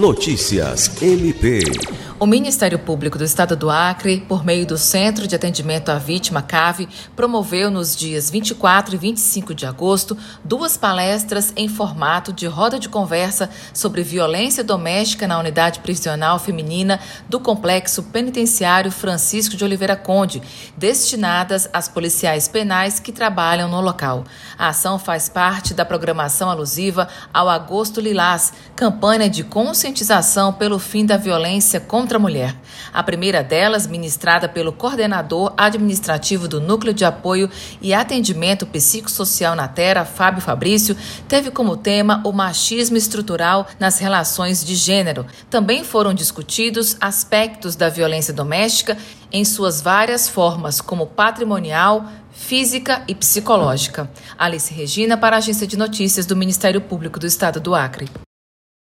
Notícias MP. O Ministério Público do Estado do Acre, por meio do Centro de Atendimento à Vítima CAVE, promoveu nos dias 24 e 25 de agosto duas palestras em formato de roda de conversa sobre violência doméstica na unidade prisional feminina do Complexo Penitenciário Francisco de Oliveira Conde, destinadas às policiais penais que trabalham no local. A ação faz parte da programação alusiva ao Agosto Lilás, campanha de conscientização pelo fim da violência contra contra a mulher. A primeira delas, ministrada pelo coordenador administrativo do Núcleo de Apoio e Atendimento Psicossocial na Terra, Fábio Fabrício, teve como tema o machismo estrutural nas relações de gênero. Também foram discutidos aspectos da violência doméstica em suas várias formas, como patrimonial, física e psicológica. Alice Regina, para a Agência de Notícias do Ministério Público do Estado do Acre.